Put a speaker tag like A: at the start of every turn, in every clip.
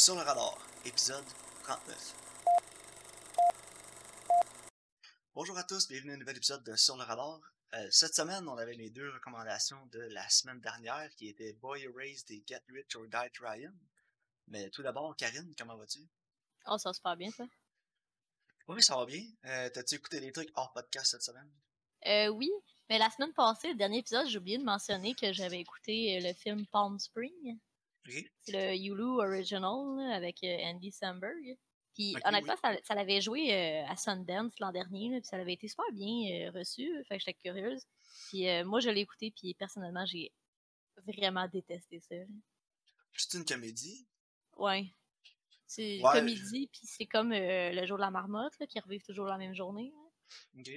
A: Sur le radar, épisode 39. Bonjour à tous, bienvenue à un nouvel épisode de Sur le radar. Euh, cette semaine, on avait les deux recommandations de la semaine dernière qui étaient Boy Erased et Get Rich or Die Trying. Mais tout d'abord, Karine, comment vas-tu?
B: Oh, ça se passe bien, ça.
A: Oui, ça va bien. Euh, T'as-tu écouté des trucs hors podcast cette semaine?
B: Euh, oui, mais la semaine passée, le dernier épisode, j'ai oublié de mentionner que j'avais écouté le film Palm Spring. C'est le Hulu Original là, avec euh, Andy Samberg. Puis
A: Ok,
B: honnêtement, ça, ça l'avait joué euh, à Sundance l'an dernier, là, puis ça avait été super bien euh, reçu. Fait que j'étais curieuse. Puis euh, moi, je l'ai écouté, puis personnellement, j'ai vraiment détesté ça.
A: C'est une comédie?
B: Ouais. C'est une
A: Ouais.
B: comédie, puis c'est comme le jour de la marmotte, là, qui revivent toujours la même journée. là.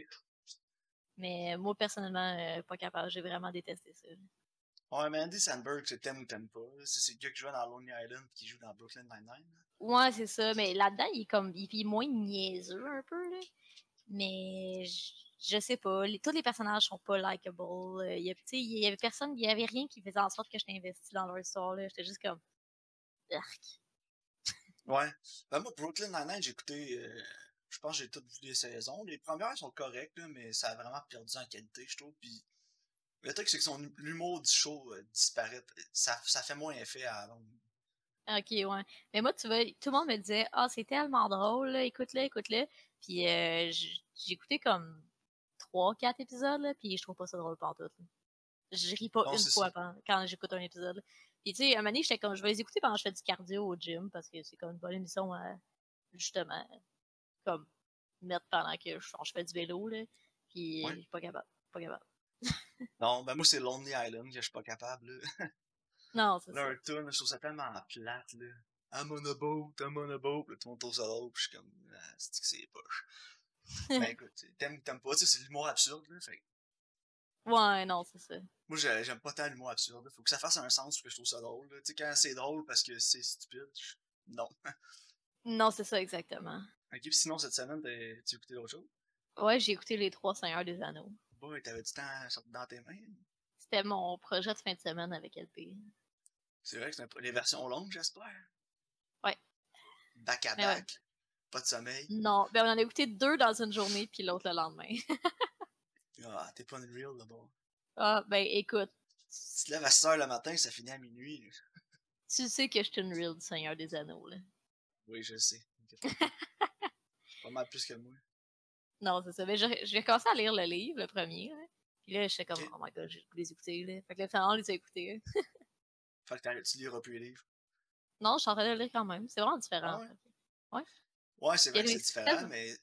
B: Mais moi, personnellement, pas capable. J'ai vraiment détesté ça.
A: Ouais, mais Andy Sandberg, c'est t'aimes ou t'aimes pas. C'est le gars qui joue dans Lonely Island et qui joue dans Brooklyn Nine-Nine.
B: Ouais, c'est ça. Mais là-dedans, il est comme. Il est moins niaiseux un peu, là. Mais je, je sais pas. les- tous les personnages sont pas likable. Euh, Il y, a- sais, il y avait personne. Il y avait rien qui faisait en sorte que j'étais investi dans leur histoire, là. J'étais juste comme. Arc.
A: Ouais. Ben moi, Brooklyn Nine-Nine, j'ai écouté, euh, je pense que j'ai toutes vu les saisons. Les premières sont correctes, là, mais ça a vraiment perdu en qualité, je trouve. Puis le truc, c'est que son l'humour du show euh, disparaît. Ça, ça fait moins effet à long.
B: Ok, ouais. Mais moi, tu vois, tout le monde me disait, ah, c'est tellement drôle, écoute-le, écoute-le. Puis euh, j'ai écouté comme trois, quatre épisodes, là, puis je trouve pas ça drôle partout. Là. Je ris pas
A: Non,
B: une fois quand, quand j'écoute un épisode. là. Puis tu sais, un moment donné, j'étais comme, je vais les écouter pendant que je fais du cardio au gym, parce que c'est comme une bonne émission à, justement, comme, mettre pendant que je, je fais du vélo, là. Puis
A: Ouais.
B: je suis pas capable, pas capable.
A: Non, ben moi, c'est Lonely Island que je suis pas capable. Là.
B: Non, c'est ça.
A: Leur tune, je trouve ça tellement plate. Là. I'm on a boat, I'm on a boat. Là, tout le monde trouve ça puis je suis comme, ah, c'est que c'est poche? ben écoute, t'aimes t'aimes pas, tu sais, c'est l'humour absurde. Là, fait
B: Ouais, non, c'est ça.
A: Moi, j'ai- j'aime pas tant l'humour absurde. Faut que ça fasse un sens pour que je trouve ça drôle. là. Tu sais, quand c'est drôle parce que c'est stupide, je- non.
B: Non, c'est ça, exactement.
A: ok, puis sinon, cette semaine, t'as- tu écouté d'autres choses?
B: Ouais, j'ai écouté les trois Seigneurs des Anneaux.
A: T'avais du temps dans tes mains.
B: C'était mon projet de fin de semaine avec LP.
A: C'est vrai que c'est les versions longues, j'espère?
B: Ouais.
A: Back à
B: Mais ouais.
A: back. Pas de sommeil?
B: Non, ben on en a écouté deux dans une journée, puis l'autre le lendemain.
A: Ah, t'es pas une real là-bas.
B: ah, ben écoute,
A: Tu te lèves à 6h le matin, ça finit à minuit. là.
B: tu sais que je suis une real du Seigneur des Anneaux, là.
A: Oui, je sais. pas mal plus que moi.
B: Non, c'est ça. Ben, j'ai commencé à lire le livre, le premier. Puis là, j'étais comme, oh my god, j'ai le goût de les écouter, là. Fait que là, finalement, on les a écoutés.
A: Fait que tu liras plus les livres?
B: Non, je suis en train de le lire quand même. C'est vraiment différent.
A: Ah ouais? Ouais, c'est vrai que c'est différent,
B: tellement-
A: mais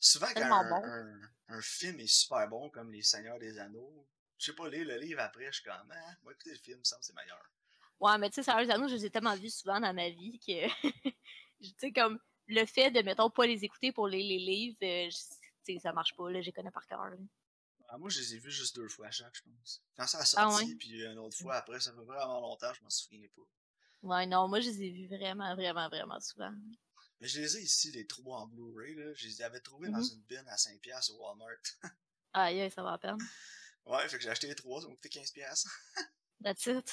A: souvent quand un,
B: bon.
A: un, un film est super bon, comme Les Seigneurs des Anneaux, je sais pas, lire le livre après, je suis comme, ah, moi écouter le film, ça me c'est meilleur.
B: Ouais, mais tu sais, Seigneur des Anneaux, je les ai tellement vus souvent dans ma vie que, tu sais, comme, le fait de, mettons, pas les écouter pour lire les livres, euh, sais, ça marche pas, là, je les connais par cœur.
A: Ah, moi, je les ai vus juste deux fois à chaque, je pense. Quand ça a
B: Ah
A: sorti,
B: ouais?
A: puis une autre fois après, ça fait vraiment longtemps, je m'en souviens pas.
B: Ouais, non, moi, je les ai vus vraiment, vraiment, vraiment souvent.
A: Mais je les ai ici, les trois en Blu-ray, là. Je les avais trouvés dans
B: Mhm.
A: une bin à 5$ au Walmart.
B: Aïe, aïe, ça va à peine.
A: ouais, fait que j'ai acheté les trois, ça m'a coûté 15$.
B: That's it.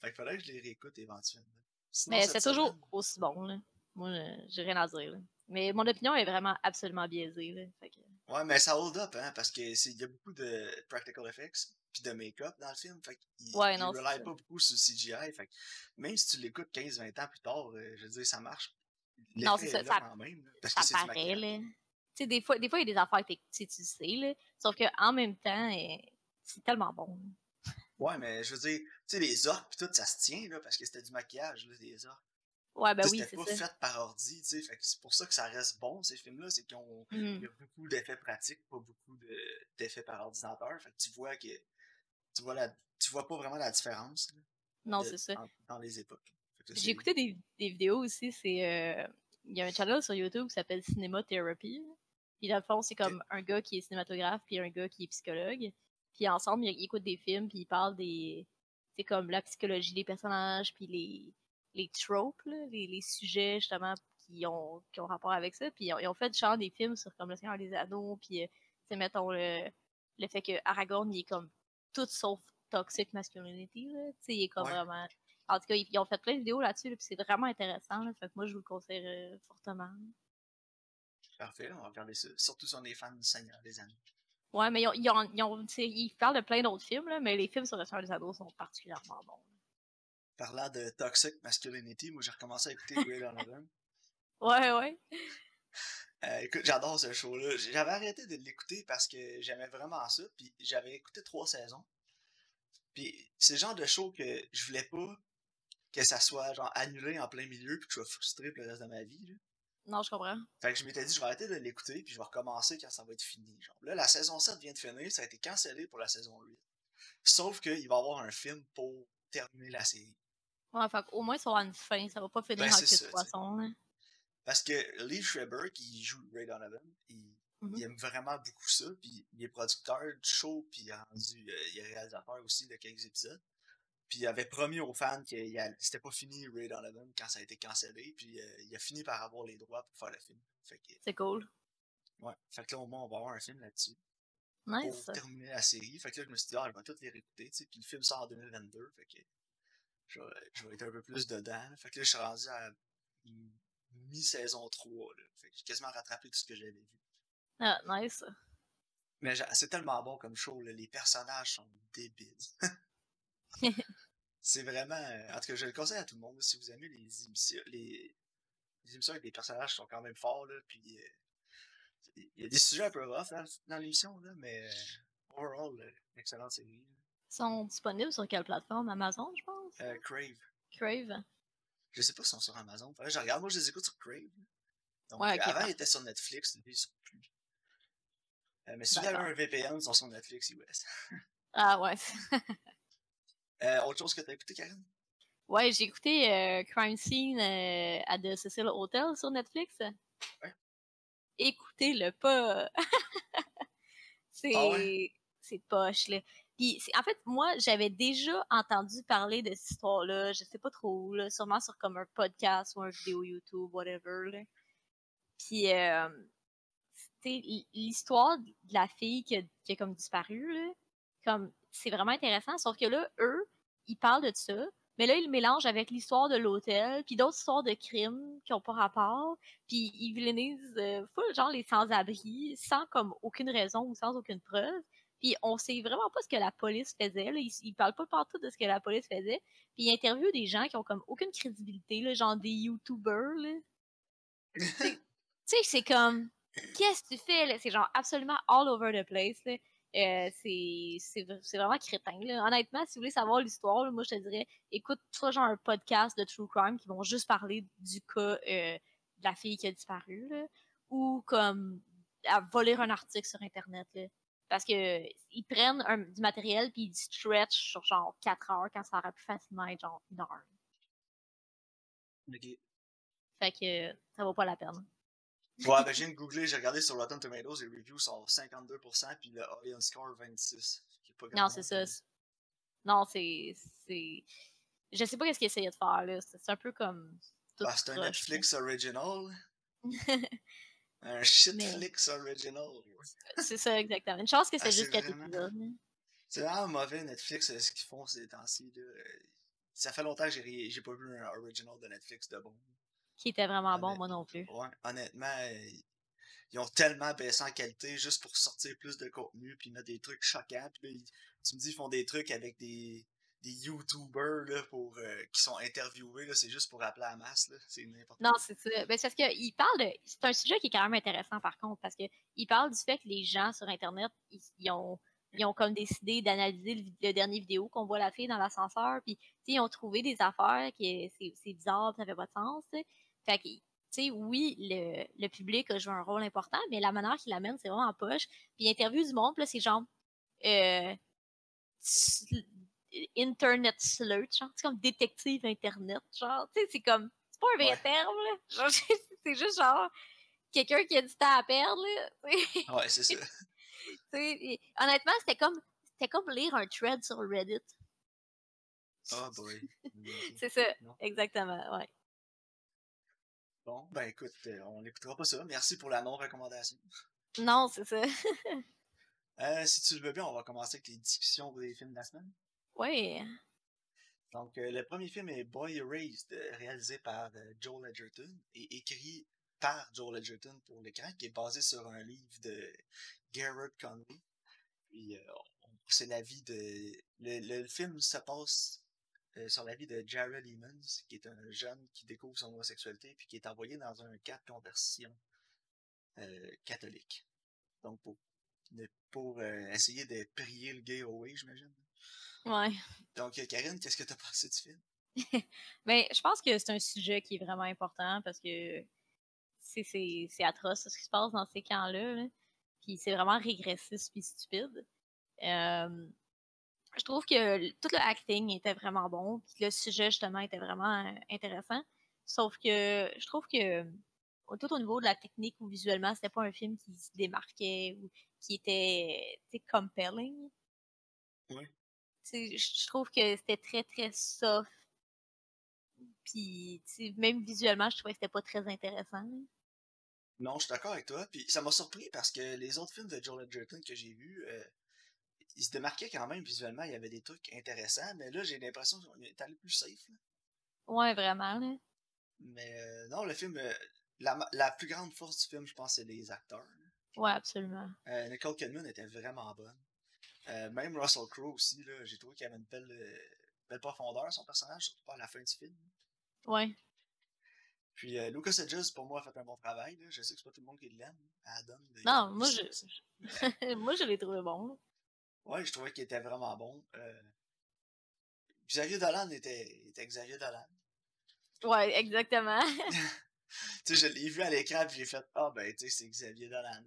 A: fait que fallait que je les réécoute éventuellement. Sinon,
B: Mais c'est toujours aussi bon, là. Moi, euh, j'ai rien à dire, là. Mais mon opinion est vraiment absolument biaisée, là. Fait que...
A: Ouais, mais ça hold up, hein, parce que c'est- il y a beaucoup de practical effects puis de make-up dans le film. Fait qu'il
B: Ouais,
A: il
B: non,
A: pas beaucoup sur le CGI. Fait que même si tu l'écoutes 15-20 ans plus tard, euh, je veux dire, ça marche.
B: Non, c'est ça,
A: est là
B: ça-
A: quand même, là, parce
B: Ça
A: que
B: paraît,
A: maquillage.
B: là. Tu sais, des fois, des fois, il y a des affaires que t'es- tu sais, tu sais, là. Sauf qu'en même temps, euh, c'est tellement bon.
A: Ouais, mais je veux dire, tu sais, les orques pis tout, ça se tient, là, parce que c'était du maquillage, là, des orques.
B: Ouais, ben oui, c'est
A: pas
B: ça.
A: fait par ordi, tu sais, c'est pour ça que ça reste bon, ces films-là, c'est qu'ils ont
B: Mhm.
A: il y a beaucoup d'effets pratiques, pas beaucoup de- d'effets par ordinateur. Fait que tu vois que tu vois la tu vois pas vraiment la différence là,
B: Non, c'est ça.
A: en- dans les époques.
B: J'ai écouté des, des vidéos aussi, c'est... euh, Il y a un channel sur YouTube qui s'appelle Cinema Therapy. Puis dans le fond, c'est comme un gars qui est cinématographe puis un gars qui est psychologue. Puis ensemble, ils, ils écoutent des films puis ils parlent des... C'est comme la psychologie des personnages puis les, les tropes, là, les, les sujets justement qui ont, qui ont rapport avec ça. Puis ils ont, ils ont fait genre des films sur comme Le Seigneur des Anneaux puis, euh, tu sais, mettons, le, le fait que Aragorn, il est comme tout sauf toxic masculinity, là. Il est comme
A: Ouais.
B: vraiment En tout cas, ils, ont fait plein de vidéos là-dessus, puis c'est vraiment intéressant. Là, fait que moi, je vous le conseille fortement.
A: Parfait, on va regarder ça. Surtout si on est fan du Seigneur des Anneaux.
B: Ouais, mais ils, ont, ils, ont, ils, ont, ils parlent de plein d'autres films, là, mais les films sur le Seigneur des Anneaux sont particulièrement bons.
A: Parlant de Toxic Masculinity, moi j'ai recommencé à écouter Grey Donovan.
B: Ouais, ouais.
A: Euh, écoute, j'adore ce show-là. J'avais arrêté de l'écouter parce que j'aimais vraiment ça, puis j'avais écouté trois saisons. Puis c'est le genre de show que je voulais pas que ça soit genre annulé en plein milieu puis que je sois frustré pour le reste de ma vie. Là.
B: Non, je comprends.
A: Fait que je m'étais dit, je vais arrêter de l'écouter, puis je vais recommencer quand ça va être fini. Genre. Là, la saison 7 vient de finir, ça a été cancellé pour la saison 8. Sauf qu'il va y avoir un film pour terminer la série.
B: Ouais, fait au moins ça aura une fin, ça va pas finir
A: Ben,
B: en queue de poisson. hein.
A: Parce que Lee Schreiber, qui joue Ray Donovan, il,
B: Mhm.
A: il aime vraiment beaucoup ça, puis il est producteur du show, puis il, a rendu, euh, il est réalisateur aussi de quelques épisodes. Puis il avait promis aux fans que c'était pas fini Ray Donovan quand ça a été cancellé, puis euh, il a fini par avoir les droits pour faire le film.
B: C'est cool.
A: ouais. Fait que là, au moins, on va avoir un film là-dessus.
B: Nice.
A: pour terminer la série. Fait que là, je me suis dit, ah, je vais toutes les réécouter, tu sais. Puis le film sort en 2022, fait que je vais, je vais être un peu plus dedans. Fait que là, je suis rendu à mi- mi-saison 3, là. Fait que j'ai quasiment rattrapé tout ce que j'avais vu.
B: Ah, nice.
A: Mais c'est tellement bon comme show, là. Les personnages sont débiles. c'est vraiment... euh, En tout cas, je le conseille à tout le monde, si vous aimez les émissions... Les, les émissions avec des personnages qui sont quand même forts, là, puis... euh, il y a des sujets un peu rough dans, dans l'émission, là, mais... euh, overall, excellente série.
B: Sont disponibles sur quelle plateforme? Amazon, je pense?
A: Euh, Crave.
B: Crave.
A: Je sais pas si ils sont sur Amazon. Je regarde. Moi, je les écoute sur Crave. Donc,
B: Ouais,
A: avant,
B: parfait.
A: ils étaient sur Netflix. Ils sont plus. Euh, mais si vous avez un VPN, ils sont sur Netflix US.
B: Ah ouais.
A: Euh, autre chose que t'as écouté, Karen?
B: Ouais, j'ai écouté euh, Crime Scene à The Cecil Hotel sur Netflix.
A: Ouais.
B: Écoutez-le pas. c'est
A: Ah ouais?
B: c'est poche là. Puis en fait, moi, j'avais déjà entendu parler de cette histoire-là, je sais pas trop où, là, sûrement sur comme un podcast ou un vidéo YouTube, whatever. Là. Puis euh, l'histoire de la fille qui a, comme disparu là. Comme c'est vraiment intéressant, sauf que là, eux, ils parlent de ça, mais là, ils le mélangent avec l'histoire de l'hôtel, puis d'autres histoires de crimes qui ont pas rapport, puis ils vilainisent euh, full, genre les sans-abri, sans comme aucune raison ou sans aucune preuve. Puis on sait vraiment pas ce que la police faisait. Là. Ils, ils parlent pas partout de ce que la police faisait. Puis ils interviewent des gens qui ont comme aucune crédibilité, là, genre des YouTubers. Tu sais, c'est comme, qu'est-ce que tu fais? là? C'est genre absolument all over the place. Là. Euh, c'est vraiment crétin. Là. Honnêtement, si vous voulez savoir l'histoire, moi je te dirais, écoute soit genre un podcast de True Crime qui vont juste parler du cas euh, de la fille qui a disparu, là, ou comme à voler un article sur Internet. Là. Parce que ils prennent un- du matériel puis ils stretch sur genre 4 heures quand ça aurait pu facilement être genre une heure.
A: Ok.
B: Fait que ça vaut pas la peine.
A: Ouais, ben, je viens de googler, j'ai regardé sur Rotten Tomatoes, les reviews sont 52%, puis le audience score 26. Qui est pas
B: Non, c'est ça. Non, c'est. c'est... Je sais pas qu'est-ce qu'ils essayaient de faire, là. C'est un peu comme.
A: Ah, c'est un. Netflix original. Un shitflix original.
B: c'est ça, exactement. Une chance que c'est
A: Ah,
B: juste
A: c'est
B: 4
A: vraiment-
B: épisodes. là.
A: C'est vraiment mauvais Netflix euh, ce qu'ils font ces temps-ci. Ça fait longtemps que j'ai ri- j'ai pas vu un original de Netflix de bon.
B: Qui était vraiment bon, moi non plus.
A: Ouais, honnêtement, ils ont tellement baissé en qualité juste pour sortir plus de contenu puis mettre des trucs choquants. Puis là, ils- tu me dis ils font des trucs avec des, des YouTubers là, pour, euh, qui sont interviewés. là, C'est juste pour appeler à la masse. là. C'est n'importe
B: Non,
A: quoi.
B: c'est ça. Ben, c'est parce qu'il parle de. C'est un sujet qui est quand même intéressant, par contre, parce que il parle du fait que les gens sur Internet, ils, ils ont. Ils ont comme décidé d'analyser le, le dernier vidéo qu'on voit la fille dans l'ascenseur, puis ils ont trouvé des affaires qui c'est c'est bizarre, ça fait pas de sens. Fait que, tu sais, oui, le, le public a joué un rôle important, mais la manière qu'il l'amène, c'est vraiment en poche. Puis il interview du monde, là, c'est genre euh, Internet sleuth, genre, c'est comme détective Internet, genre, tu sais, c'est comme, c'est pas un vrai
A: Ouais.
B: terme, là. Genre, c'est juste genre quelqu'un qui a du temps à perdre, là.
A: Ouais, c'est ça.
B: Tu sais, et honnêtement, c'était comme, c'était comme lire un thread sur Reddit.
A: Oh boy.
B: C'est ça,
A: Non.
B: exactement, ouais.
A: Bon, ben écoute, euh, on n'écoutera pas ça. Merci pour la non-recommandation.
B: Non, c'est ça.
A: Euh, si tu le veux bien, on va commencer avec les discussions des films de la semaine.
B: Ouais.
A: Donc, euh, le premier film est Boy Erased, euh, réalisé par euh, Joel Edgerton et écrit par Joel Edgerton pour l'écran, qui est basé sur un livre de Garrett Conley. Puis, c'est la vie de. Le, le film se passe sur la vie de Jared Emmons, qui est un jeune qui découvre son homosexualité, puis qui est envoyé dans un camp de conversion catholique. Donc, pour, pour essayer de prier le gay away, j'imagine.
B: Ouais.
A: Donc, euh, Karine, qu'est-ce que t'as pensé du film?
B: Ben, je pense que c'est un sujet qui est vraiment important parce que c'est- atroce ce qui se passe dans ces camps-là. là. Puis c'est vraiment régressif puis stupide. Euh, je trouve que tout le acting était vraiment bon. Puis le sujet, justement, était vraiment euh, intéressant. Sauf que je trouve que tout au niveau de la technique ou visuellement, c'était pas un film qui se démarquait ou qui était tu compelling.
A: Ouais.
B: Je trouve que c'était très, très soft. Puis, même visuellement, je trouvais que c'était pas très intéressant.
A: Non, je suis d'accord avec toi. Puis ça m'a surpris parce que les autres films de Joel Edgerton que j'ai vus, euh, ils se démarquaient quand même visuellement. Il y avait des trucs intéressants, mais là, j'ai l'impression qu'on est allé plus safe. là.
B: Ouais, vraiment. Là.
A: Mais euh, non, le film, euh, la, la plus grande force du film, je pense, c'est les acteurs. là.
B: Ouais, absolument.
A: Euh, Nicole Kidman était vraiment bonne. Euh, même Russell Crowe aussi, j'ai trouvé qu'il avait une belle, euh, belle profondeur, son personnage, surtout pas à la fin du film.
B: Ouais.
A: Puis euh, Lucas Hedges, pour moi, a fait un bon travail. là. Je sais que c'est pas tout le monde qui l'aime. Adam. de-
B: Non, moi, je-. Moi, je l'ai trouvé bon. là.
A: Ouais, je trouvais qu'il était vraiment bon. Euh, Xavier Dolan était, était Xavier Dolan.
B: Ouais, exactement.
A: Tu sais, je l'ai vu à l'écran puis j'ai fait Ah ben tu sais, c'est Xavier Dolan.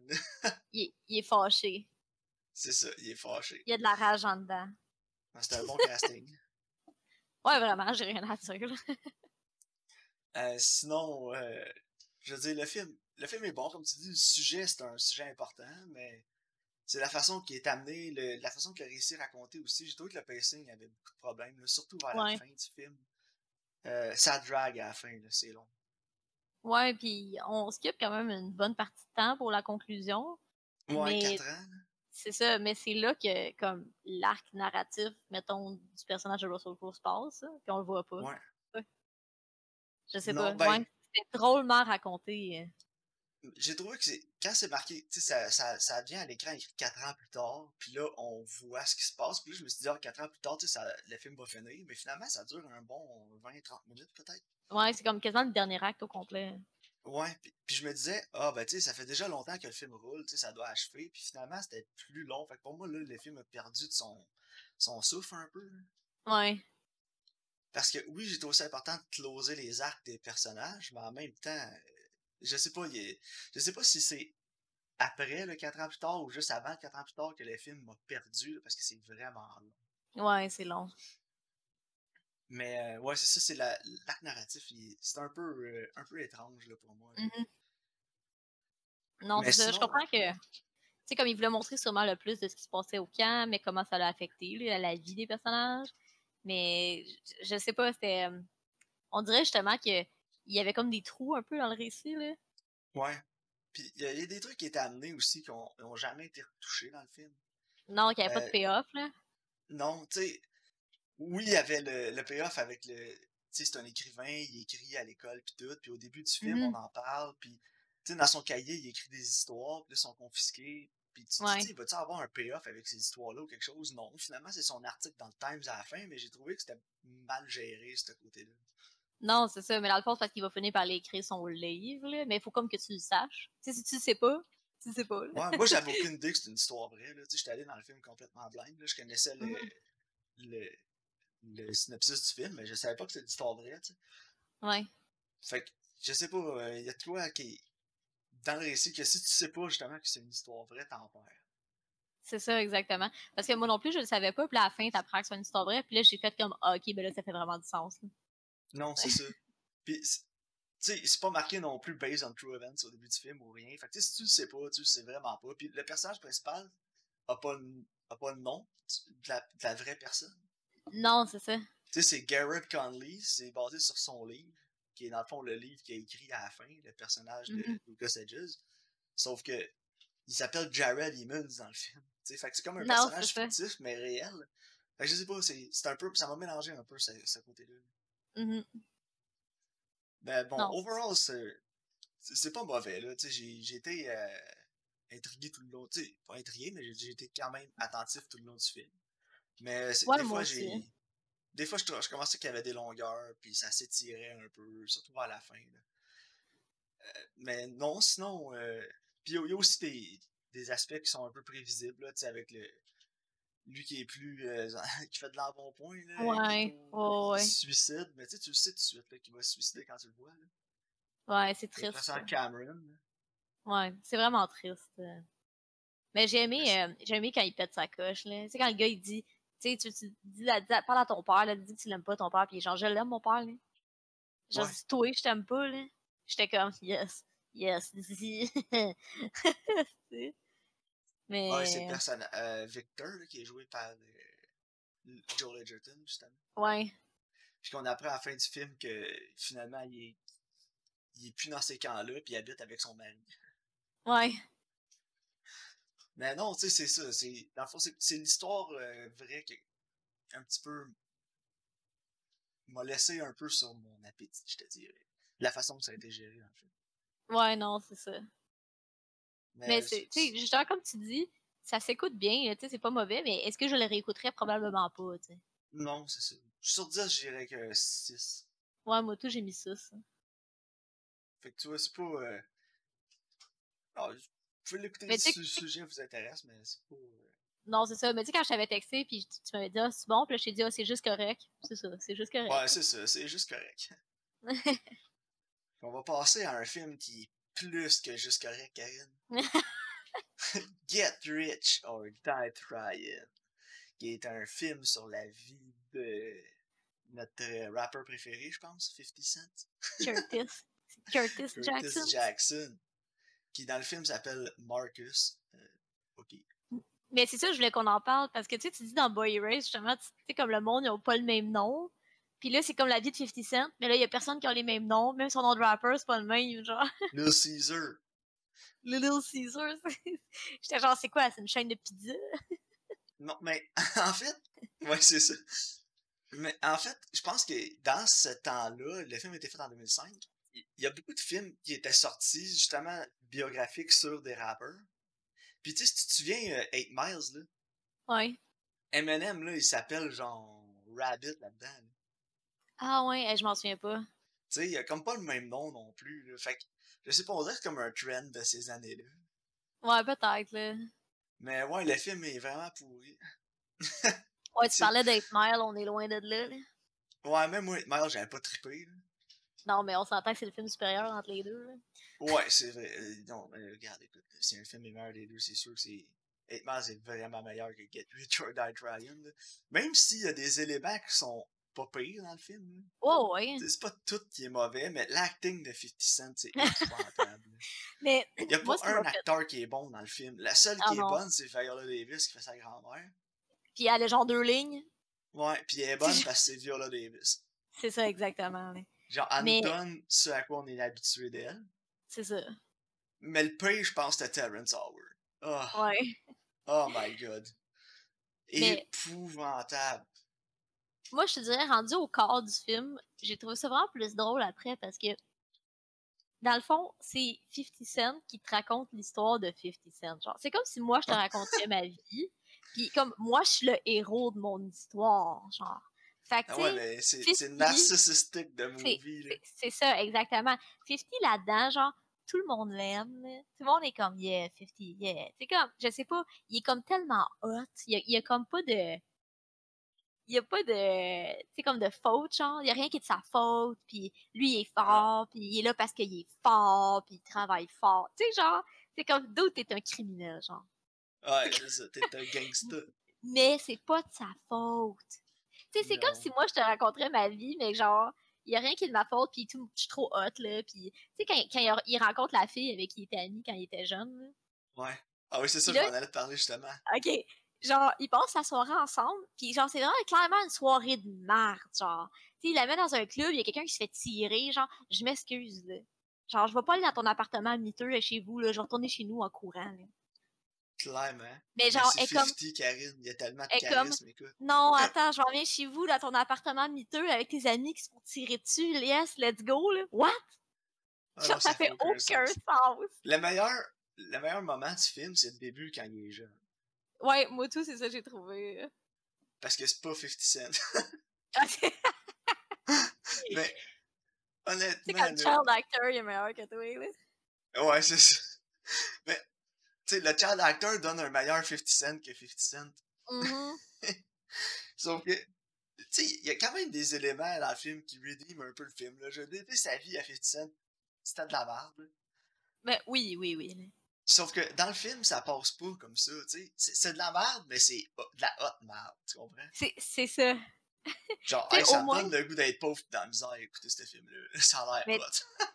B: il, est- il est fâché.
A: C'est ça, il est fâché.
B: Il y a de la rage en dedans.
A: C'était un bon casting.
B: Ouais, vraiment, j'ai rien à dire.
A: Euh, sinon, euh, je veux dire, le film, le film est bon, comme tu dis, le sujet, c'est un sujet important, mais c'est la façon qui est amené, le- la façon qu'il a réussi à raconter aussi. J'ai trouvé que le pacing avait beaucoup de problèmes, là, surtout vers
B: Ouais.
A: la fin du film. Euh, ça drague à la fin, c'est long.
B: Ouais, puis on skip quand même une bonne partie de temps pour la conclusion.
A: Ouais,
B: Mais-
A: 4 ans. là.
B: C'est ça, mais c'est là que, comme, l'arc narratif, mettons, du personnage de Russell Crowe se passe, puis on le voit pas.
A: Ouais.
B: Je sais
A: Non,
B: pas.
A: ben-
B: c'est drôlement raconté. euh.
A: J'ai trouvé que quand c'est marqué, tu sais, ça, ça, ça vient à l'écran écrit 4 ans plus tard, puis là, on voit ce qui se passe, puis là, je me suis dit, ah, 4 ans plus tard, tu sais, ça- le film va finir, mais finalement, ça dure un bon 20-30 minutes, peut-être.
B: Ouais, c'est comme quasiment le dernier acte au complet.
A: Ouais, puis, puis je me disais, ah, ben, tu sais, ça fait déjà longtemps que le film roule, tu sais, ça doit achever, puis finalement, c'était plus long, fait que pour moi, là, le film a perdu de son, son souffle un peu.
B: Ouais.
A: Parce que oui, j'ai trouvé aussi important de closer les arcs des personnages, mais en même temps, euh, je sais pas, il est- je sais pas si c'est après le 4 ans plus tard ou juste avant le 4 ans plus tard que le film m'a perdu, là, parce que c'est vraiment long.
B: Ouais, c'est long.
A: Mais euh, ouais, c'est ça, c'est la- l'arc narratif, c'est un peu euh, un peu étrange là, pour moi. là.
B: Mhm. Non, c'est ça. Je comprends que. Tu sais, comme il voulait montrer sûrement le plus de ce qui se passait au camp, mais comment ça l'a affecté, là, la vie des personnages. Mais je, je sais pas, c'était. euh, On dirait justement que il y avait comme des trous un peu dans le récit, là.
A: Ouais. Puis il y, a- il y a des trucs qui étaient amenés aussi qui ont, ont jamais été retouchés dans le film.
B: Non, qu'il n'y avait pas de payoff, là.
A: Non, tu sais, oui, il y avait le, le payoff avec le. Tu sais, c'est un écrivain, il écrit à l'école, puis tout. Puis au début du film,
B: Mhm.
A: on en parle. Puis, tu sais, dans son cahier, il écrit des histoires, puis sont confisqués. Puis tu
B: Ouais.
A: dis, va-tu avoir un payoff avec ces histoires-là ou quelque chose? Non, finalement, c'est son article dans le Times à la fin, mais j'ai trouvé que c'était mal géré, ce côté-là.
B: Non, c'est ça. Mais dans le fond, c'est parce qu'il va finir par l'écrire son livre, là. Mais il faut comme que tu le saches. Tu sais, si tu le sais pas, tu le sais pas.
A: Ouais, moi, j'avais aucune idée que c'était une histoire vraie. Là. Tu sais, j'étais allé dans le film complètement blind. Là. Je connaissais le,
B: Mhm.
A: le, le synopsis du film, mais je savais pas que c'était une histoire vraie. Tu sais.
B: Ouais.
A: Fait que, je sais pas, euh, il y a de quoi qui. Dans le récit, que si tu sais pas justement que c'est une histoire vraie, t'en perds.
B: C'est ça, exactement. Parce que moi non plus, je le savais pas. Puis à la fin, t'apprends que c'est une histoire vraie. Puis là, j'ai fait comme, ah, ok, ben là, ça fait vraiment du sens. là.
A: Non, c'est ça. Puis, tu sais, c'est pas marqué non plus based on true events au début du film ou rien. Fait que, si tu le sais pas, tu le sais vraiment pas. Puis, le personnage principal a pas le, a pas le nom de la, de la vraie personne.
B: Non, c'est ça.
A: Tu sais, c'est Garrett Conley, c'est basé sur son livre, qui est dans le fond le livre qu'il a écrit à la fin, le personnage de
B: Mhm.
A: Lucas Hedges. Sauf que il s'appelle Jared Emmons dans le film. Tu sais, fait que c'est comme un
B: Non,
A: personnage fictif, mais réel. Fait que je sais pas, c'est un peu, ça m'a mélangé un peu ce, ce côté-là.
B: Mhm.
A: Ben bon,
B: Non.
A: overall, c'est pas mauvais, là. Tu sais, j'ai été euh, intrigué tout le long. Tu sais, pas intrigué, mais j'ai été quand même attentif tout le long du film. Mais
B: Ouais,
A: des fois, j'ai. Des fois, je, je commençais qu'il y avait des longueurs, puis ça s'étirait un peu, surtout vers la fin. là. Euh, mais non, sinon. euh, Puis il y a- il y, a aussi des, des aspects qui sont un peu prévisibles, là, tu sais, avec le. Lui qui est plus. euh, qui fait de l'embonpoint, là.
B: Ouais,
A: au-
B: ouais,
A: suicide. Mais tu sais, tu le sais tout de suite, qu'il va se suicider quand tu le vois, là.
B: Ouais, c'est triste.
A: ça Cameron, là.
B: Ouais, c'est vraiment triste. euh. Mais j'ai aimé, euh, j'ai aimé quand il pète sa coche, là. Tu sais, quand le gars, il dit, tu sais, tu, tu dis, la- parle à ton père, là, dis que tu l'aimes pas, ton père, puis genre, je l'aime, mon père, là. Genre,
A: Ouais.
B: dis, toi, je t'aime pas, là. J'étais comme, yes, yes, dis. Mais,
A: Ouais, c'est le personnage. euh, Victor, là, qui est joué par euh, Joel Edgerton, justement.
B: ouais,
A: Puis qu'on apprend à la fin du film que finalement, il est, il est plus dans ces camps-là, puis il habite avec son mari.
B: ouais,
A: Mais non, tu sais, c'est ça. C'est, dans le fond, c'est, l'histoire euh, vraie qui un petit peu m'a laissé un peu sur mon appétit, je te dirais. La façon que ça a été géré, en fait.
B: ouais, non, c'est ça. Mais, c'est,
A: c'est-
B: tu sais, justement, comme tu dis, ça s'écoute bien, tu sais, c'est pas mauvais, mais est-ce que je le réécouterais? Probablement pas, tu sais.
A: Non, c'est ça. Sur 10, je dirais que 6.
B: Ouais, moi, tout, j'ai mis ça, ça.
A: Fait que tu vois, c'est pas. Euh... Ah, pouvez l'écouter si le sujet vous intéresse, mais c'est pas. euh,
B: Non, c'est ça. Mais tu sais, quand je t'avais texté, puis tu, tu m'avais dit, ah, c'est bon, puis là, je t'ai dit, ah, c'est juste correct. C'est ça, c'est juste correct.
A: Ouais, c'est ça, c'est juste correct. On va passer à un film qui est plus que juste correct, Karine. Get Rich or Die Trying, qui est un film sur la vie de notre euh, rappeur préféré, je pense, 50 Cent.
B: Curtis. Curtis
A: Curtis
B: Jackson.
A: Qui dans le film s'appelle Marcus. Euh, ok.
B: Mais c'est ça, je voulais qu'on en parle, parce que tu sais, tu dis dans Boy Erase, justement, tu sais, comme le monde, ils ont pas le même nom. Puis là, c'est comme la vie de 50 Cent, mais là, il y a personne qui a les mêmes noms, même son nom de rapper, c'est pas le même, genre.
A: Little Caesar.
B: Little Caesar. J'étais genre, c'est quoi, c'est une chaîne de pizza?
A: Non, mais en fait, ouais, c'est ça. Mais en fait, je pense que dans ce temps-là, le film a été fait en 2005. Il y a beaucoup de films qui étaient sortis, justement, biographiques sur des rappeurs. Puis tu sais, si tu te souviens, euh, 8 Miles, là,
B: Ouais.
A: Eminem, là, il s'appelle genre Rabbit là-dedans. là.
B: Ah ouais, je m'en souviens pas.
A: Tu sais, il a comme pas le même nom non plus. Là. Fait que, je sais pas, on dirait comme un trend de ces années-là.
B: Ouais, peut-être, là.
A: Mais ouais, le film est vraiment pourri.
B: Ouais, tu parlais d'Eight Mile, on est loin de là, là.
A: Ouais, même moi, 8 Miles, j'avais pas trippé. Là.
B: Non, mais on s'entend que c'est le film supérieur entre les deux, là.
A: Ouais, c'est vrai. Euh, Non, mais regarde, écoute, si un film est meilleur des deux, c'est sûr que c'est. 8 Miles est vraiment meilleur que Get Rich or Die Trying. là. Même s'il y a des éléments qui sont pas pires dans le film. là.
B: Oh, ouais.
A: C'est- C'est pas tout qui est mauvais, mais l'acting de 50 Cent, c'est épouvantable.
B: Mais
A: Il y a pas un
B: fait-
A: acteur qui est bon dans le film. La seule
B: Ah
A: qui est bonne, c'est Viola Davis qui fait sa grand-mère.
B: Puis elle a genre deux lignes.
A: Ouais, puis elle est bonne parce que c'est Viola Davis.
B: C'est ça, exactement.
A: Genre, elle
B: Mais-
A: nous donne ce à quoi on est habitué d'elle.
B: C'est ça.
A: Mais le pire, je pense, c'était Terrence Howard. Oh,
B: Ouais.
A: oh my god.
B: Mais-
A: Épouvantable.
B: Moi, je te dirais, rendu au corps du film, j'ai trouvé ça vraiment plus drôle après parce que, dans le fond, c'est 50 Cent qui te raconte l'histoire de 50 Cent. Genre, c'est comme si moi, je te racontais ma vie. Puis comme moi, je suis le héros de mon histoire. Genre. Fait que,
A: Ah ouais, c'est
B: 50,
A: c'est narcissistique de movie,
B: c'est- ça, exactement. 50 là-dedans, genre, tout le monde l'aime. Tout le monde est comme, yeah, 50, yeah. C'est comme, je sais pas, il est comme tellement hot. Il y a, il y a comme pas de. Il y a pas de. Tu comme de faute, genre. Il y a rien qui est de sa faute. Puis lui, il est fort. Puis il est là parce qu'il est fort. Puis il travaille fort. Tu sais, genre, c'est comme d'autres, t'es un criminel, genre.
A: Ouais, c'est ça, t'es un gangsta.
B: Mais c'est pas de sa faute. Tu sais, c'est comme si moi, je te raconterais ma vie, mais genre, il y a rien qui est de ma faute, puis tout, je suis trop hot, là. Puis, tu sais, quand, quand il, rencontre la fille avec qui il était ami quand il était jeune, là.
A: Ouais. Ah oui, c'est ça, je m'en allais te parler justement.
B: OK. Genre, ils passent la soirée ensemble, puis genre, c'est vraiment clairement une soirée de merde, genre. Tu sais, il la met dans un club, il y a quelqu'un qui se fait tirer, genre, je m'excuse, là. Genre, je vais pas aller dans ton appartement miteux là, chez vous, là, je vais retourner chez nous en courant, là.
A: Clairement.
B: Mais genre,
A: c'est
B: elle comme.
A: 50, Karine. Il y a tellement de
B: elle comme-
A: charisme, écoute.
B: Non, attends, je reviens chez vous, dans ton appartement miteux, avec tes amis qui se font tirer dessus. Yes, let's go, là. What?
A: Ah
B: Genre,
A: non,
B: ça fait aucun
A: sens.
B: sens.
A: Le meilleur, le meilleur moment du film, c'est le début quand il est jeune.
B: Ouais, moi tout, c'est ça que j'ai trouvé.
A: Parce que c'est pas 50 Cent.
B: C'est
A: Mais,
B: c'est
A: honnêtement,
B: quand le
A: là-
B: child actor il est meilleur que toi, là.
A: Ouais, c'est ça. Mais, sais, le child actor donne un meilleur 50 Cent que 50 Cent.
B: Mhm.
A: Sauf que, tu sais, il y a quand même des éléments dans le film qui redeem un peu le film. Là. Je dis, sa vie à 50 Cent, c'était de la merde.
B: Mais oui, oui, oui.
A: Sauf que dans le film, ça passe pas comme ça, tu sais. C'est- de la merde, mais c'est de la hot merde, tu comprends?
B: C'est ça.
A: Genre, hey, ça me
B: moins-
A: donne le goût d'être pauvre dans la misère à écouter ce film-là. Ça a l'air hot.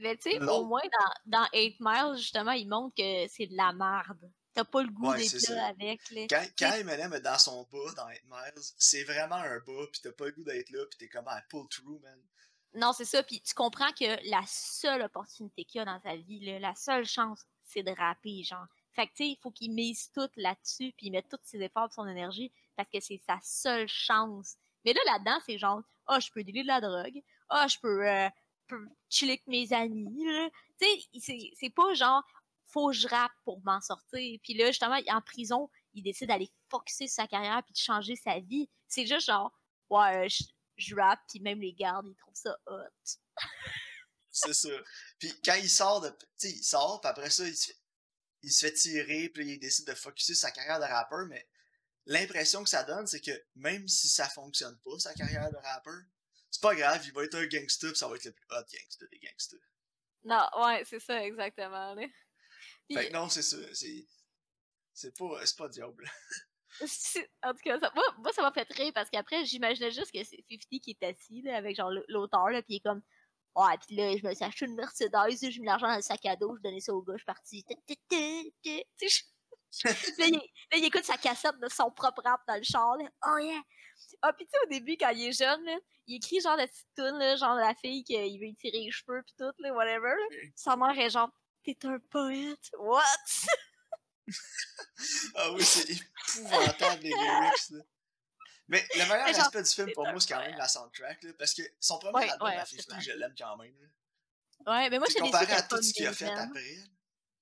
B: Mais tu sais, au moins dans, dans 8 Miles, justement, il montre que c'est de la merde. T'as pas le goût
A: Ouais,
B: là avec. Là.
A: Quand, quand Eminem est dans son bas, dans 8 Miles, c'est vraiment un bas, pis t'as pas le goût d'être là, pis t'es comme à pull through, man.
B: Non, c'est ça. Puis tu comprends que la seule opportunité qu'il a dans sa vie, là, la seule chance, c'est de rapper, genre. Fait que tu sais, il faut qu'il mise tout là-dessus, puis il met tous ses efforts et son énergie, parce que c'est sa seule chance. Mais là, là-dedans, c'est genre, ah, je peux dealer de la drogue, ah, je peux, euh, peux chiller avec mes amis. Tu sais, c'est- pas genre, faut que je rappe pour m'en sortir. Puis là, justement, en prison, il décide d'aller focuser sa carrière puis de changer sa vie. C'est juste genre, ouais, je, je rappe, puis même les gardes, ils trouvent ça hot.
A: C'est ça. Puis quand il sort de. Tu sais, il sort, pis après ça, il se fait, tirer, puis il décide de focuser sa carrière de rappeur, mais l'impression que ça donne, c'est que même si ça fonctionne pas, sa carrière de rappeur, c'est pas grave, il va être un gangster, pis ça va être le plus hot gangster des gangsters.
B: Non, ouais, c'est ça, exactement. Là. Puis,
A: Fait que non, c'est ça. C'est. C'est pas, c'est pas diable.
B: en tout cas, ça, moi, moi, ça m'a fait rire parce qu'après, j'imaginais juste que c'est 50 qui est assis là, avec genre l'auteur, là, puis il est comme Ouais, puis là, je me suis acheté une Mercedes, j'ai mis l'argent dans le sac à dos, je donnais ça au gars, je suis parti. Tu sais, je- là, il, là, il écoute sa cassette de son propre rap dans le char, là. Oh yeah! Ah, pis tu sais, au début, quand il est jeune, là, il écrit genre la petite toune, là, genre la fille qu'il veut tirer les cheveux, pis tout, là, whatever. là. Sa mère est genre, t'es un poète. What?
A: Ah oui, c'est épouvantable les lyrics, là. Mais le meilleur
B: genre,
A: aspect du film pour moi, c'est quand même la soundtrack, là, parce que son premier
B: Ouais,
A: album
B: ouais,
A: à
B: absolument.
A: 50, je l'aime quand même. là.
B: Ouais, mais moi, déçue
A: comparé à tout ce qu'il a fait après,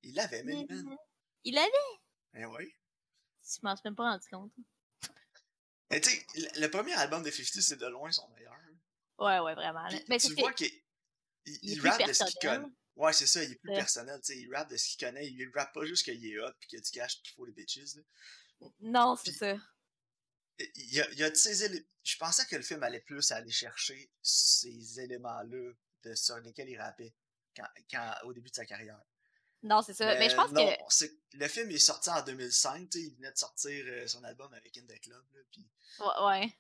A: il l'avait, Many Men.
B: Mhm. Il l'avait?
A: Eh oui.
B: Je m'en suis même pas rendu compte.
A: Mais tu sais, le, le premier album des 50, c'est de loin son meilleur.
B: Ouais, ouais, vraiment.
A: Puis
B: Mais
A: tu vois qu'il il, rappe de ce qu'il connaît. Ouais, c'est ça, il est plus
B: Ouais.
A: personnel, tu sais, il rappe de ce qu'il connaît, il rappe pas juste qu'il est hot pis qu'il y a du cash qu'il faut les bitches, là.
B: Non, c'est
A: Puis-
B: ça.
A: Il y a, il y a de ces Je pensais que le film allait plus aller chercher ces éléments-là de- sur lesquels il rappait quand, quand, au début de sa carrière.
B: Non, c'est ça. Mais, je pense
A: non,
B: que.
A: le film est sorti en 2005, tu sais, il venait de sortir euh, son album avec In The Club, là, pis...
B: Ouais, ouais.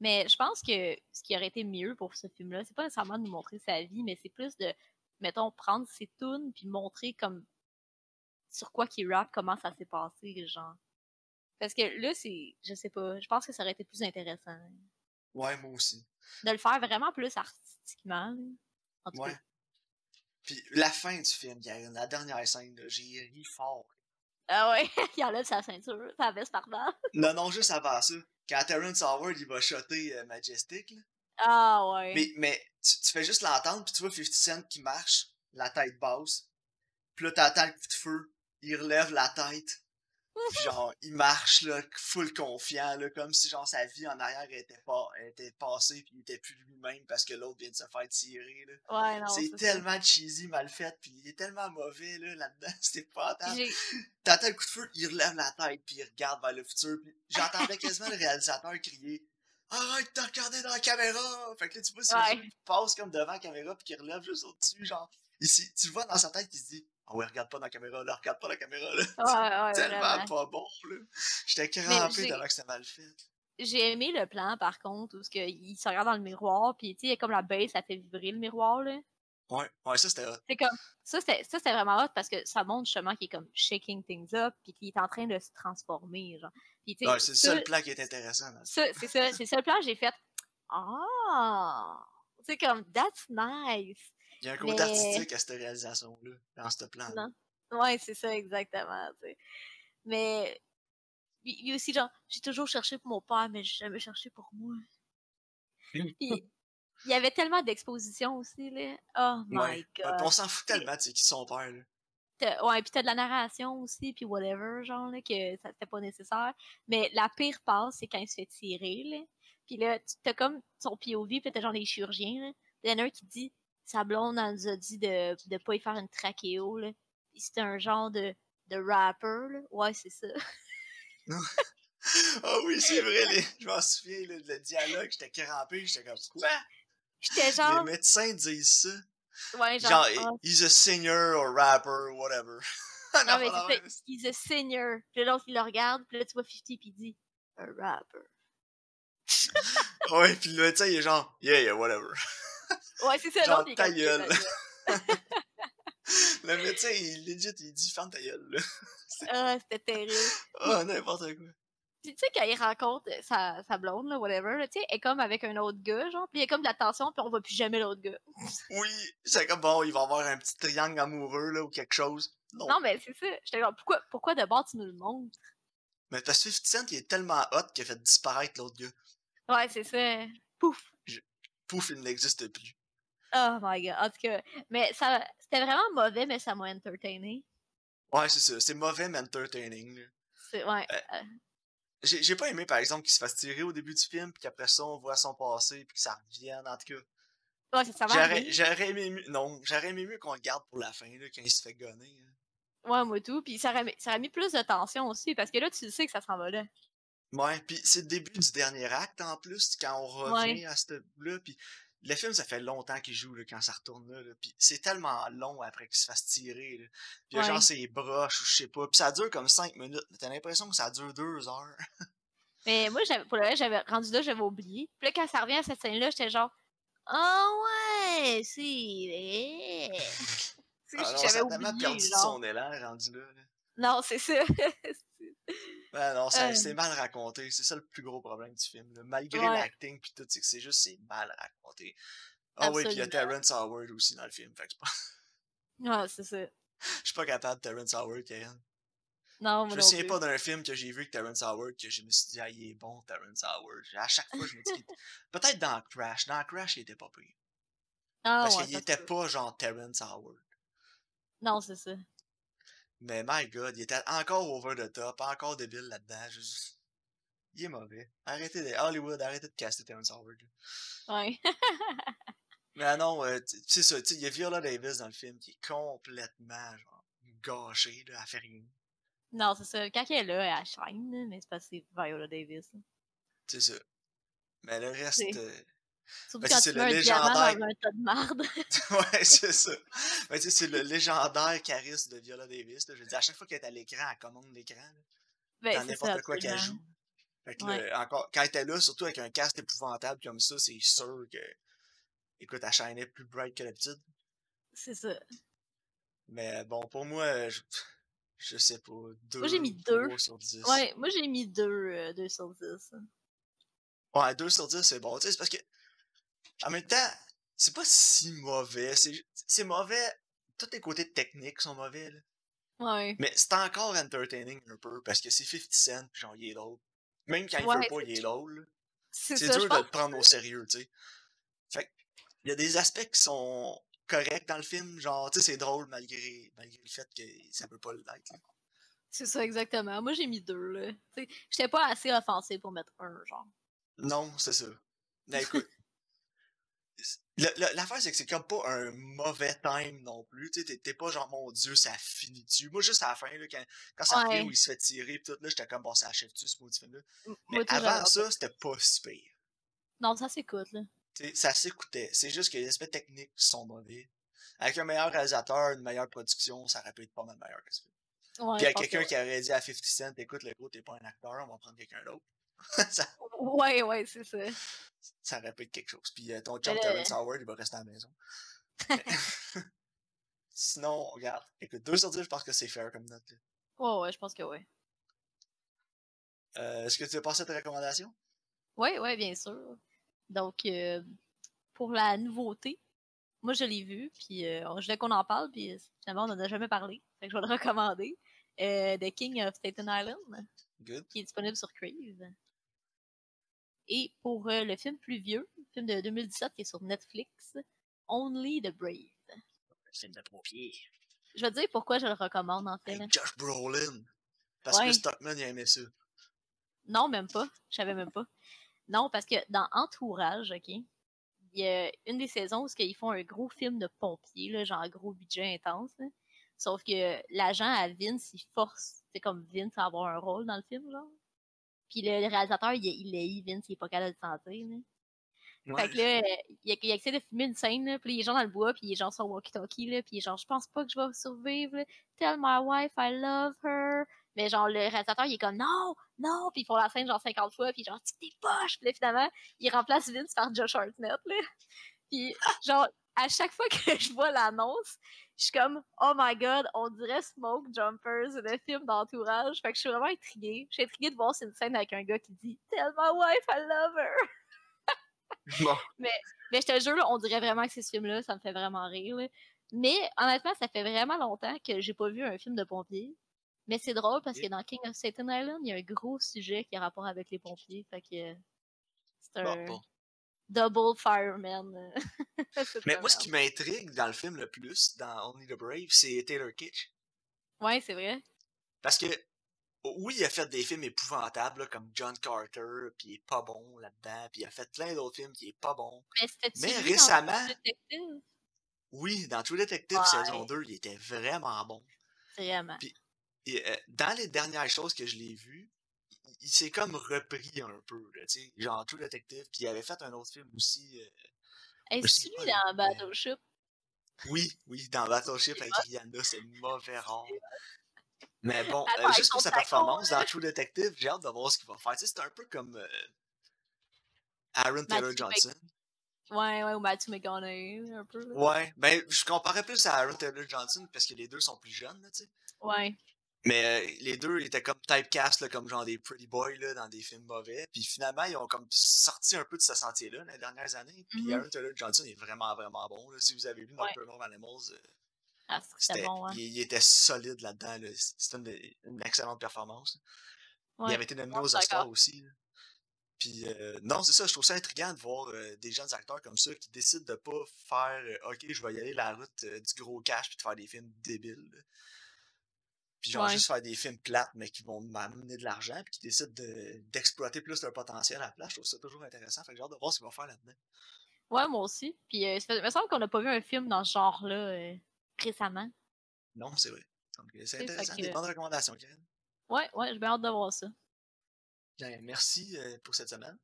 B: Mais je pense que ce qui aurait été mieux pour ce film-là, c'est pas nécessairement de nous montrer sa vie, mais c'est plus de, mettons, prendre ses tunes puis montrer comme sur quoi qu'il rappe, comment ça s'est passé, genre. Parce que là, c'est. Je sais pas. Je pense que ça aurait été plus intéressant.
A: Ouais, moi aussi.
B: De le faire vraiment plus artistiquement. En tout
A: Ouais.
B: cas.
A: Puis la fin du film, Karine, la dernière scène, j'ai ri fort.
B: Ah ouais, il enlève sa ceinture, sa veste par là.
A: Non, non, juste avant ça. Quand Terrence Howard, il va shotter euh, Majestic, là.
B: Ah ouais.
A: Mais, mais tu, tu fais juste l'entendre, puis tu vois 50 Cent qui marche, la tête basse. Puis là, t'entends le coup de feu, il relève la tête. Puis genre, il marche, là, full confiant, là, comme si, genre, sa vie en arrière était, pas, était passée, puis il était plus lui-même parce que l'autre vient de se faire tirer, là.
B: Ouais, non.
A: c'est
B: ça.
A: tellement cheesy, mal fait, puis il est tellement mauvais, là, là-dedans, c'était pas T'entends le coup de feu, il relève la tête, puis il regarde vers le futur, puis j'entendais quasiment le réalisateur crier « Arrête de regarder dans la caméra! » Fait que là, tu vois, c'est
B: Ouais.
A: passe comme devant la caméra, puis qui relève juste au-dessus, genre. Ici, tu le vois dans sa tête qui se dit « Ah ouais, regarde pas dans la caméra, là, regarde pas dans la caméra, là.
B: Ouais, ouais,
A: tellement
B: vraiment.
A: pas bon, là. J'étais crampé tellement que c'était mal fait.
B: J'ai aimé le plan, par contre, où que il se regarde dans le miroir, puis tu sais, il y a comme la base, ça fait vibrer le miroir, là.
A: Ouais, ouais, ça c'était hot.
B: C'est comme, ça, c'était vraiment hot parce que ça montre justement qu'il est comme shaking things up, puis qu'il est en train de se transformer, genre. Puis
A: Ouais, c'est le seul plan qui est intéressant.
B: c'est ça, c'est le plan, j'ai fait, ah! C'est comme, that's nice!
A: Il y a un côté
B: Mais-
A: artistique à cette réalisation-là, dans ce plan.
B: Non. Ouais, c'est ça, exactement. Mais il y a aussi genre, j'ai toujours cherché pour mon père, mais j'ai jamais cherché pour moi. Puis, il y avait tellement d'expositions aussi, là. Oh my
A: Ouais.
B: god.
A: on s'en fout tellement, tu sais, qui sont père, là.
B: Ouais, puis t'as de la narration aussi, puis whatever, genre, là, que ça c'était pas nécessaire. Mais la pire passe, c'est quand il se fait tirer, là. Puis là, tu- t'as comme son POV, puis t'as genre les chirurgiens, là. Il y en a un qui dit, sa blonde, elle nous a dit de, de pas y faire une trachéo, là. Puis c'était un genre de, de rapper, là. Ouais, c'est ça.
A: Ah oui, c'est vrai, les... je m'en souviens, là, le dialogue, j'étais crampé, j'étais comme, quoi?
B: J'étais
A: Les
B: genre,
A: médecins disent ça.
B: ouais, genre,
A: Genre,
B: ah,
A: he's a singer or rapper, whatever.
B: non, mais c'est ça, he's a senior. Puis là, l'autre, il le regarde, puis là, tu vois 50, puis il dit, a rapper.
A: Ouais, pis le médecin, il est genre, yeah, yeah, whatever.
B: Ouais, c'est ça,
A: Genre, ta gueule. Le médecin, il legit, il dit, ferme ta gueule, là.
B: Ah, c'était terrible.
A: Ah, n'importe quoi.
B: Puis tu sais, quand il rencontre sa, sa blonde, là, whatever, là, tu sais, elle est comme avec un autre gars, genre, puis il y a comme de la tension, puis on voit plus jamais l'autre gars.
A: Oui, c'est comme bon, il va avoir un petit triangle amoureux, là, ou quelque chose. Non.
B: Non, mais c'est ça. J'étais genre, pourquoi, pourquoi d'abord tu nous le montres?
A: Mais parce que 50 Cent, il est tellement hot qu'il a fait disparaître l'autre gars.
B: Ouais, c'est ça. Pouf!
A: Pouf, il n'existe plus.
B: Oh my god. En tout cas, mais ça, c'était vraiment mauvais, mais ça m'a entertainé.
A: Ouais, c'est ça. C'est mauvais, mais entertaining.
B: C'est, ouais.
A: Euh,
B: euh,
A: J'ai j'ai pas aimé, par exemple, qu'il se fasse tirer au début du film, puis qu'après ça, on voit son passé, puis que ça revienne, en tout cas.
B: ouais, ça, ça va
A: J'aurais j'aurais aimé mieux. Non, j'aurais aimé mieux qu'on le garde pour la fin, là, quand il se fait gonner. hein.
B: Ouais, moi tout. Puis ça aurait, mis- ça aurait mis plus de tension aussi, parce que là, tu sais que ça s'en va là.
A: Ouais, puis c'est le début du dernier acte en plus, quand on revient à ce là puis le film, ça fait longtemps qu'il joue là, quand ça retourne là, là puis c'est tellement long après qu'il se fasse tirer. Là. Puis
B: Ouais.
A: genre ses broches ou je sais pas, puis ça dure comme 5 minutes, mais t'as l'impression que ça dure 2 heures.
B: Mais moi, pour le reste, j'avais rendu là, j'avais oublié. Puis là, quand ça revient à cette scène-là, j'étais genre, oh ouais, c'est vrai.
A: Ah
B: j'avais oublié,
A: perdu
B: genre.
A: son élan rendu là. là.
B: Non, c'est ça.
A: Ouais, non,
B: Euh.
A: c'est mal raconté, c'est ça le plus gros problème du film. là. Malgré
B: Ouais.
A: l'acting pis tout, c'est que c'est juste c'est mal raconté. Ah oui, puis il y a. Terrence Howard aussi dans le film, fait que c'est pas-
B: ouais, c'est ça.
A: je suis pas capable de Terrence Howard, Karen.
B: Non,
A: Je me souviens pas d'un film que j'ai vu avec Terrence Howard que je me suis dit, ah, il est bon, Terrence Howard. À chaque fois, je me dis, peut-être dans Crash. Dans Crash, il était pas pire.
B: Ah,
A: Parce
B: ouais,
A: qu'il était pas genre Terrence Howard.
B: Non, c'est ça.
A: Mais my god, il était encore over the top, encore débile là-dedans. Il est mauvais. Arrêtez de. Hollywood, arrêtez de caster Terrence Howard.
B: Ouais.
A: Mais non, euh, tu- c'est ça, tu sais, il y a Viola Davis dans le film qui est complètement genre gâchée, là, elle fait rien.
B: non, c'est ça. Quand elle est là, elle shine, là, mais c'est parce que c'est Viola Davis.
A: C'est ça. Mais le reste. Euh,
B: Surtout
A: Ben,
B: quand
A: c'est
B: tu
A: le
B: mets un diamant
A: légendaire-
B: dans un tas de marde.
A: ouais, c'est ça. Sais, c'est le légendaire charisme de Viola Davis. Là. Je veux dire, à chaque fois qu'elle est à l'écran, elle commande l'écran.
B: ben,
A: n'importe quoi qu'elle joue. Fait que
B: Ouais.
A: là, encore, quand elle était là, surtout avec un cast épouvantable comme ça, c'est sûr que. Écoute, elle shinait plus bright que d'habitude.
B: C'est ça.
A: Mais bon, pour moi, je, je sais pas. Deux,
B: j'ai mis deux.
A: trois sur 10.
B: Ouais, moi j'ai mis 2 deux, deux sur 10.
A: Ouais, 2 sur 10, c'est bon. Tu sais, c'est parce que. En même temps, c'est pas si mauvais. C'est mauvais. Tous les côtés techniques sont mauvais, là.
B: Ouais.
A: Mais c'est encore entertaining un peu parce que c'est 50 Cent, pis genre, il est drôle. Même quand il
B: Ouais,
A: veut pas, il est drôle.
B: C'est
A: dur de le prendre au sérieux, tu sais. Fait il y a des aspects qui sont corrects dans le film, genre, tu sais, c'est drôle malgré, malgré le fait que ça peut pas l'être. là.
B: C'est ça, exactement. Moi j'ai mis 2, là. Tu sais, J'étais pas assez offensé pour mettre un, genre.
A: Non, c'est ça. Mais écoute, le- le- l'affaire, c'est que c'est comme pas un mauvais time non plus. T'es- pas genre, mon dieu, ça finit dessus. Moi, juste à la fin, là, quand, quand ça
B: Ouais.
A: finit où il se fait tirer, pis tout, là, j'étais comme, bon, ça achève-tu ce maudit film-là. Mais
B: moi,
A: avant ça, c'était pas si pire.
B: Non, ça s'écoute, là.
A: Ça s'écoutait. C'est juste que les aspects techniques sont mauvais. Avec un meilleur réalisateur, une meilleure production, ça aurait pu être pas mal meilleur que ça.
B: Ouais,
A: Puis à
B: pense que
A: quelqu'un qui aurait dit à 50 Cent, écoute, le gros, t'es pas un acteur, on va prendre quelqu'un d'autre. ça,
B: Ouais, ouais, c'est ça.
A: ça être quelque chose. Puis euh, ton chum Terrence Howard, il va rester à la maison. Mais- Sinon, regarde. Écoute, 2 sur 10, je pense que c'est fair comme note. là.
B: Ouais, ouais, je pense que ouais.
A: Euh, Est-ce que tu veux passer à tes recommandations?
B: Ouais, ouais, bien sûr. Donc, euh, pour la nouveauté, moi je l'ai vu, puis euh, je voulais qu'on en parle, puis finalement on n'en a jamais parlé. Fait que je vais le recommander. The King of Staten Island,
A: Good.
B: qui est disponible sur Crave. Et pour euh, le film plus vieux, le film de 2017 qui est sur Netflix, Only the Brave.
A: Film de pompier.
B: Je vais te dire pourquoi je le recommande en fait.
A: Josh Brolin. Parce
B: Ouais.
A: que Stockman, il aimait ça.
B: Non, même pas. Je savais même pas. Non, parce que dans Entourage, OK, il y a une des saisons où ils font un gros film de pompiers, là, genre gros budget intense. là. Sauf que l'agent à Vince, il force, c'est comme Vince à avoir un rôle dans le film, genre. Puis le, le réalisateur, il, il haït Vince, il est pas capable de le sentir. Là. Fait que là, il, il essaie de filmer une scène, là, puis il est genre dans le bois, puis il est genre sur walkie-talkie, là, puis il est genre, je pense pas que je vais survivre, là. Tell my wife I love her. Mais genre, le réalisateur, il est comme, non, non, puis ils font la scène genre 50 fois, puis genre, tu t'es poche, puis là, finalement, il remplace Vince par Josh Hartnett, là. Puis genre, à chaque fois que je vois l'annonce, je suis comme, oh my god, on dirait Smoke Jumpers, le film d'entourage. Fait que je suis vraiment intriguée. Je suis intriguée de voir une scène avec un gars qui dit, tell my wife I love her.
A: Bon.
B: Mais je te jure, là, on dirait vraiment que c'est ce film-là, ça me fait vraiment rire. là. Mais honnêtement, ça fait vraiment longtemps que j'ai pas vu un film de pompiers. Mais c'est drôle parce que dans King of Staten Island, il y a un gros sujet qui a rapport avec les pompiers. Fait que c'est un
A: Bon, bon.
B: Double fireman.
A: Mais moi, ce qui m'intrigue dans le film le plus, dans Only the Brave, c'est Taylor Kitsch.
B: Ouais, c'est vrai.
A: Parce que, oui, il a fait des films épouvantables, là, comme John Carter, puis il est pas bon là-dedans, puis il a fait plein d'autres films qui est pas bon.
B: Mais c'était
A: Mais récemment-
B: Détective?
A: Oui, dans True Detective
B: Ouais.
A: saison 2, il était vraiment bon.
B: Vraiment.
A: Et, euh, dans les dernières choses que je l'ai vues, il, s'est comme repris un peu, là, tu sais, genre True Detective, puis il avait fait un autre film aussi. euh,
B: Est-ce lui dans
A: mais-
B: Battleship?
A: Oui, oui, dans Battleship avec Rihanna, c'est mauvais rare. Mais bon,
B: Attends,
A: euh, juste pour sa performance dans True Detective, j'ai hâte de voir ce qu'il va faire. Tu sais, c'est un peu comme euh, Aaron Taylor Johnson.
B: Ouais, ouais, ou Matthew McConaughey, un peu. là.
A: Ouais, ben je comparais plus à Aaron Taylor Johnson parce que les deux sont plus jeunes, là, tu sais.
B: Ouais.
A: Mais euh, les deux étaient comme typecast, là, comme genre des pretty boys là, dans des films mauvais. Puis finalement, ils ont comme sorti un peu de ce sentier-là dans les dernières années. Puis
B: Mhm.
A: Aaron Taylor Johnson est vraiment, vraiment bon. Là. Si vous avez vu
B: Ouais.
A: Nocturnal Animals, euh,
B: Ah, bon, hein.
A: il, il était solide là-dedans. Là. C'était une, une excellente performance. Il
B: Ouais.
A: avait été nominé
B: Ouais,
A: aux Oscars aussi. Puis euh, non, c'est ça, je trouve ça intriguant de voir euh, des jeunes acteurs comme ça qui décident de pas faire euh, OK, je vais y aller la route du gros cash puis de faire des films débiles. Puis genre
B: Ouais.
A: juste faire des films plates mais qui vont m'amener de l'argent puis qui décident de- d'exploiter plus leur potentiel à la place. Je trouve ça toujours intéressant. Fait que j'ai hâte de voir ce qu'ils vont faire là-dedans.
B: Ouais, moi aussi. Puis euh, il me semble qu'on n'a pas vu un film dans ce genre-là euh, récemment.
A: Non, c'est vrai. Donc, euh, c'est intéressant.
B: que-
A: Des bonnes recommandations, Karen.
B: Ouais, ouais, j'ai bien hâte de voir ça.
A: Bien, merci euh, pour cette semaine.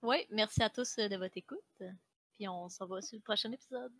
B: Ouais, merci à tous de votre écoute. Puis on se revoit sur le prochain épisode.